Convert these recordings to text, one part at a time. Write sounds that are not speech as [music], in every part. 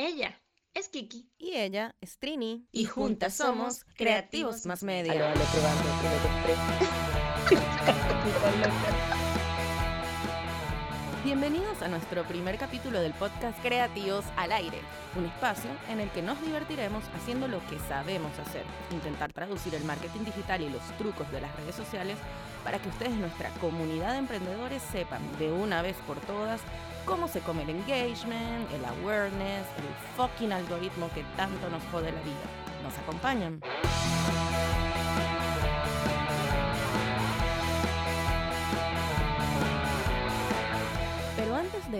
Ella es Kiki. Y ella es Trini. Y juntas somos Creativos Más Media. Aló, aló, probando, probando, Bienvenidos a nuestro primer capítulo del podcast Creativos al Aire, un espacio en el que nos divertiremos haciendo lo que sabemos hacer, intentar traducir el marketing digital y los trucos de las redes sociales para que ustedes, nuestra comunidad de emprendedores, sepan de una vez por todas cómo se come el engagement, el awareness, el fucking algoritmo que tanto nos jode la vida. ¿Nos acompañan?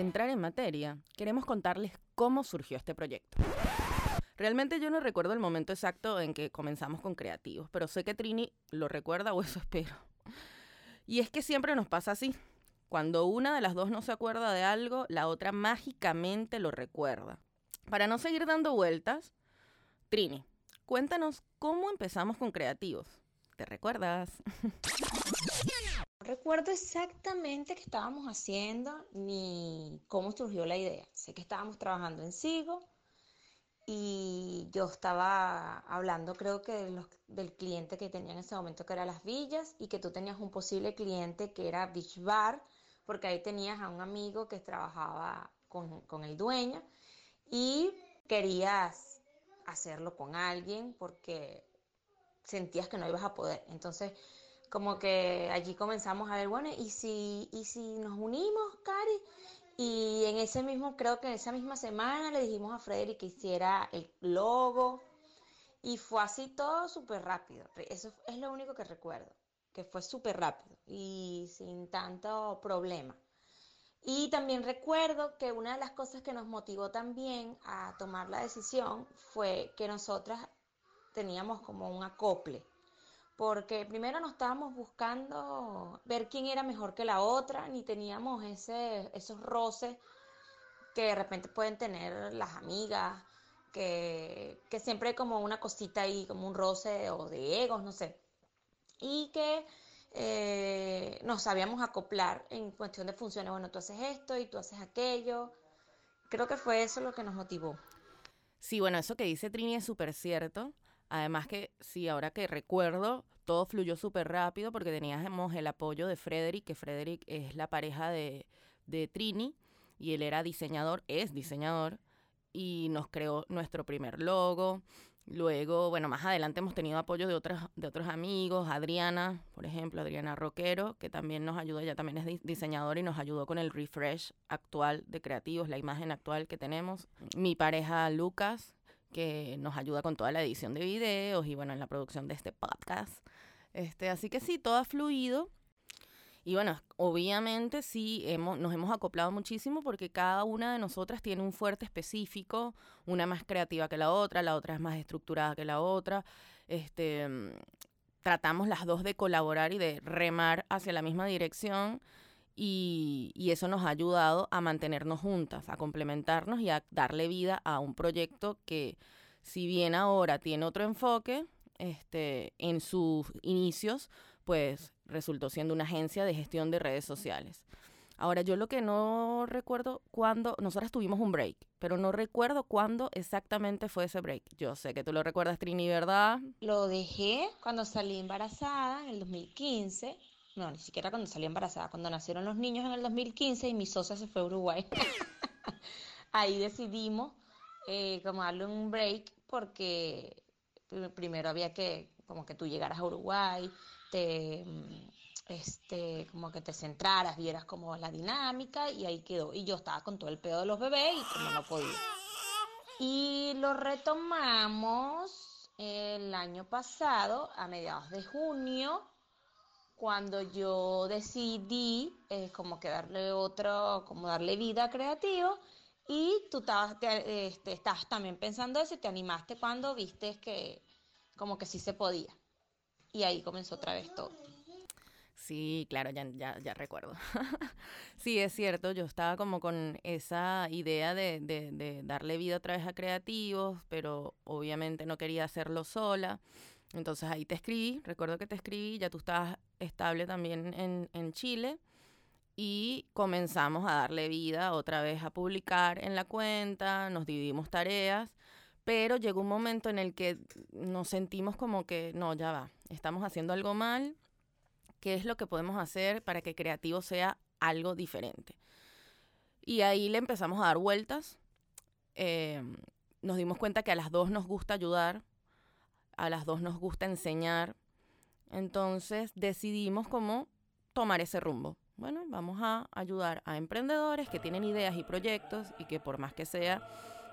Entrar en materia, queremos contarles cómo surgió este proyecto. Realmente yo no recuerdo el momento exacto en que comenzamos con creativos, pero sé que Trini lo recuerda o eso [laughs] espero. Y es que siempre nos pasa así. Cuando una de las dos no se acuerda de algo, la otra mágicamente lo recuerda. Para no seguir dando vueltas, Trini, cuéntanos cómo empezamos con creativos. ¿Te recuerdas? [laughs] Recuerdo exactamente qué estábamos haciendo ni cómo surgió la idea. Sé que estábamos trabajando en Sigo y yo estaba hablando creo que del cliente que tenía en ese momento que era Las Villas y que tú tenías un posible cliente que era Beach Bar porque ahí tenías a un amigo que trabajaba con, con el dueño y querías hacerlo con alguien porque sentías que no ibas a poder. Entonces, como que allí comenzamos a ver, bueno, ¿y si, y si nos unimos, Cari? Y en ese mismo, creo que en esa misma semana le dijimos a Frederick que hiciera el logo y fue así todo súper rápido. Eso es lo único que recuerdo, que fue súper rápido y sin tanto problema. Y también recuerdo que una de las cosas que nos motivó también a tomar la decisión fue que nosotras teníamos como un acople, porque primero no estábamos buscando ver quién era mejor que la otra, ni teníamos ese, esos roces que de repente pueden tener las amigas, que, que siempre hay como una cosita ahí, como un roce o de egos, no sé y que eh, nos sabíamos acoplar en cuestión de funciones. Bueno, tú haces esto y tú haces aquello. Creo que fue eso lo que nos motivó. Sí, bueno, eso que dice Trini es súper cierto. Además que, sí, ahora que recuerdo, todo fluyó súper rápido porque teníamos el apoyo de Frederick, que Frederick es la pareja de, de Trini y él era diseñador, es diseñador, y nos creó nuestro primer logo. Luego, bueno, más adelante hemos tenido apoyo de, otras, de otros amigos, Adriana, por ejemplo, Adriana Roquero, que también nos ayudó, ella también es di- diseñadora y nos ayudó con el refresh actual de creativos, la imagen actual que tenemos. Mi pareja Lucas, que nos ayuda con toda la edición de videos y bueno, en la producción de este podcast. Este, así que sí, todo ha fluido. Y bueno, obviamente sí, hemos, nos hemos acoplado muchísimo porque cada una de nosotras tiene un fuerte específico, una más creativa que la otra, la otra es más estructurada que la otra. Este, mm, tratamos las dos de colaborar y de remar hacia la misma dirección y, y eso nos ha ayudado a mantenernos juntas, a complementarnos y a darle vida a un proyecto que si bien ahora tiene otro enfoque, este, en sus inicios, pues resultó siendo una agencia de gestión de redes sociales. Ahora, yo lo que no recuerdo cuándo, nosotras tuvimos un break, pero no recuerdo cuándo exactamente fue ese break. Yo sé que tú lo recuerdas, Trini, ¿verdad? Lo dejé cuando salí embarazada en el 2015. No, ni siquiera cuando salí embarazada, cuando nacieron los niños en el 2015 y mi socia se fue a Uruguay. [laughs] Ahí decidimos eh, como darle un break porque pr- primero había que como que tú llegaras a Uruguay, te mm, este como que te centraras, vieras como la dinámica y ahí quedó. Y yo estaba con todo el pedo de los bebés y como no podía. Y lo retomamos el año pasado, a mediados de junio, cuando yo decidí eh, como que darle otro, como darle vida creativa. Y tú estabas, te- este, estabas también pensando eso y te animaste cuando viste que como que sí se podía. Y ahí comenzó otra vez todo. Sí, claro, ya, ya, ya recuerdo. [laughs] sí, es cierto, yo estaba como con esa idea de, de, de darle vida otra vez a creativos, pero obviamente no quería hacerlo sola. Entonces ahí te escribí, recuerdo que te escribí, ya tú estabas estable también en, en Chile. y comenzamos a darle vida otra vez a publicar en la cuenta, nos dividimos tareas, pero llegó un momento en el que nos sentimos como que no, ya va, estamos haciendo algo mal, ¿qué es lo que podemos hacer para que creativo sea algo diferente? Y ahí le empezamos a dar vueltas. Em, nos dimos cuenta que a las dos nos gusta ayudar, a las dos nos gusta enseñar. Entonces decidimos cómo tomar ese rumbo. Bueno, vamos a ayudar a emprendedores que tienen ideas y proyectos y que por más que sea,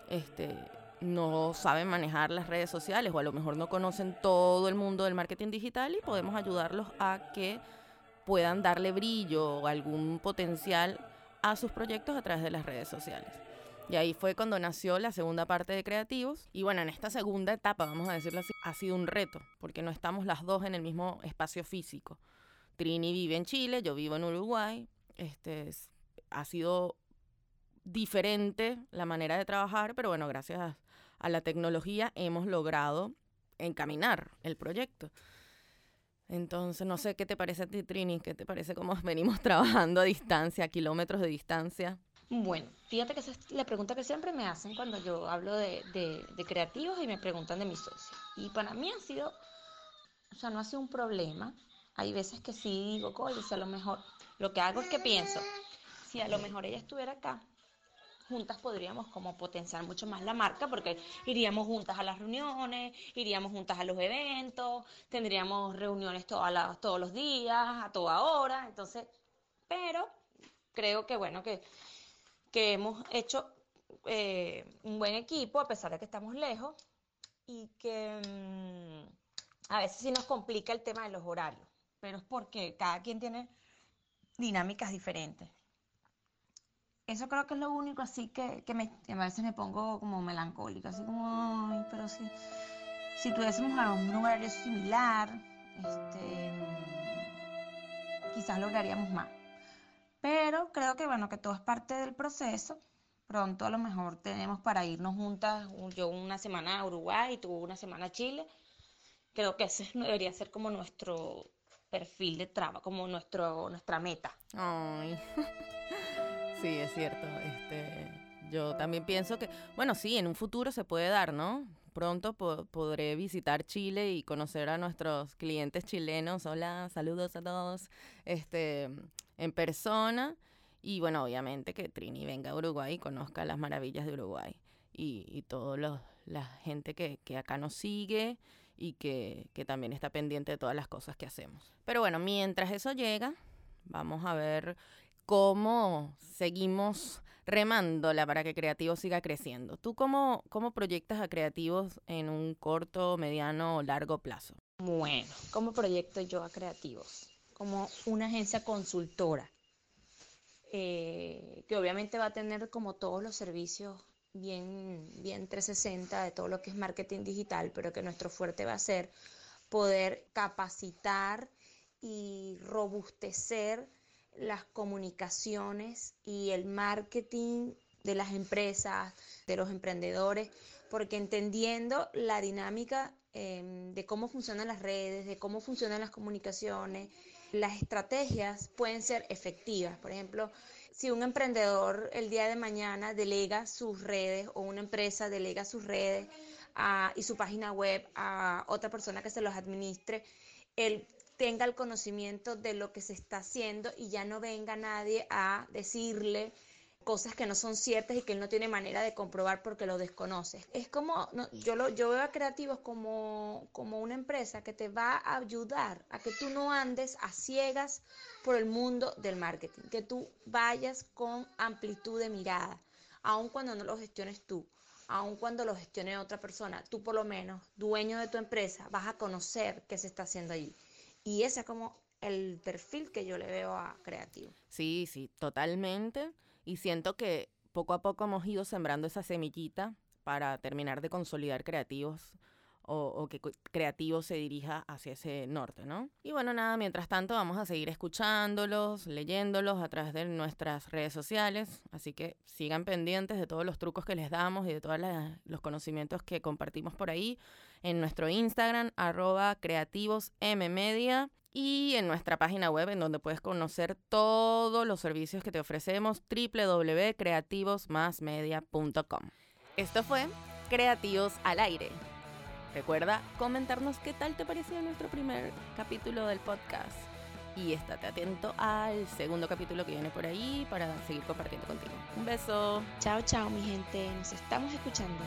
este, no saben manejar las redes sociales o a lo mejor no conocen todo el mundo del marketing digital y podemos ayudarlos a que puedan darle brillo o algún potencial a sus proyectos a través de las redes sociales. Y ahí fue cuando nació la segunda parte de Creativos. Y bueno, en esta segunda etapa, vamos a decirlo así, ha sido un reto, porque no estamos las dos en el mismo espacio físico. Trini vive en Chile, yo vivo en Uruguay. Este, ha sido diferente la manera de trabajar, pero bueno, gracias a, a la tecnología hemos logrado encaminar el proyecto. Entonces, no sé qué te parece a ti, Trini, qué te parece cómo [laughs] venimos trabajando a distancia, a kilómetros de distancia. Bueno, fíjate que esa es la pregunta que siempre me hacen cuando yo hablo de, de, creativos y me preguntan de mis socios. Y para mí ha sido, o sea, no ha sido un problema. Hay veces que sí digo, oye, si a lo mejor, lo que hago es que pienso, si a lo mejor ella estuviera acá, juntas podríamos como potenciar mucho más la marca porque iríamos juntas a las reuniones, iríamos juntas a los eventos, tendríamos reuniones todas todos los días, a toda hora, entonces, pero creo que bueno, que, que hemos hecho eh, un buen equipo a pesar de que estamos lejos y que mm, a veces sí nos complica el tema de los horarios, pero es porque cada quien tiene dinámicas diferentes. Eso creo que es lo único así que, me, a veces me pongo como melancólica, así como, ay, pero si, si tuviésemos un horario similar, este, quizás lograríamos más. Pero creo que bueno, que todo es parte del proceso. Pronto a lo mejor tenemos para irnos juntas, yo una semana a Uruguay y tú una semana a Chile. Creo que ese [laughs] debería ser como nuestro perfil de trabajo, como nuestro, nuestra meta. Ay. [laughs] Sí, es cierto. Este, yo también pienso que, bueno, sí, en un futuro se puede dar, ¿no? Pronto podré visitar Chile y conocer a nuestros clientes chilenos. Hola, saludos a todos. Este, en persona. Y bueno, obviamente que Trini venga a Uruguay y conozca las maravillas de Uruguay. Y, y toda la gente que, que acá nos sigue y que, que también está pendiente de todas las cosas que hacemos. Pero bueno, mientras eso llega, vamos a ver cómo seguimos remándola para que Creativos siga creciendo. ¿Tú cómo, cómo proyectas a Creativos en un corto, mediano o largo plazo? Bueno, ¿cómo proyecto yo a Creativos? Como una agencia consultora, eh, que obviamente va a tener como todos los servicios bien, bien 360 de todo lo que es marketing digital, pero que nuestro fuerte va a ser poder capacitar y robustecer las comunicaciones y el marketing de las empresas, de los emprendedores, porque entendiendo la dinámica em, de cómo funcionan las redes, de cómo funcionan las comunicaciones, las estrategias pueden ser efectivas. Por ejemplo, si un emprendedor el día de mañana delega sus redes o una empresa delega sus redes y su página web a otra persona que se los administre, el tenga el conocimiento de lo que se está haciendo y ya no venga nadie a decirle cosas que no son ciertas y que él no tiene manera de comprobar porque lo desconoce. Es como, yo, lo, yo veo a Creativos como, como una empresa que te va a ayudar a que tú no andes a ciegas por el mundo del marketing, que tú vayas con amplitud de mirada, aun cuando no lo gestiones tú, aun cuando lo gestione otra persona, tú por lo menos, dueño de tu empresa, vas a conocer qué se está haciendo allí. Y ese es como el perfil que yo le veo a creativo. Sí, sí, totalmente. Y siento que poco a poco hemos ido sembrando esa semillita para terminar de consolidar creativos o, que creativo se dirija hacia ese norte, ¿no? Y bueno, nada, mientras tanto vamos a seguir escuchándolos, leyéndolos a través de nuestras redes sociales, así que sigan pendientes de todos los trucos que les damos y de todos los conocimientos que compartimos por ahí en nuestro Instagram, arroba creativosmmedia y en nuestra página web en donde puedes conocer todos los servicios que te ofrecemos www.creativosmasmedia.com. Esto fue Creativos al aire. Recuerda comentarnos qué tal te pareció nuestro primer capítulo del podcast. Y estate atento al segundo capítulo que viene por ahí para seguir compartiendo contigo. Un beso. Chao, chao, mi gente. Nos estamos escuchando.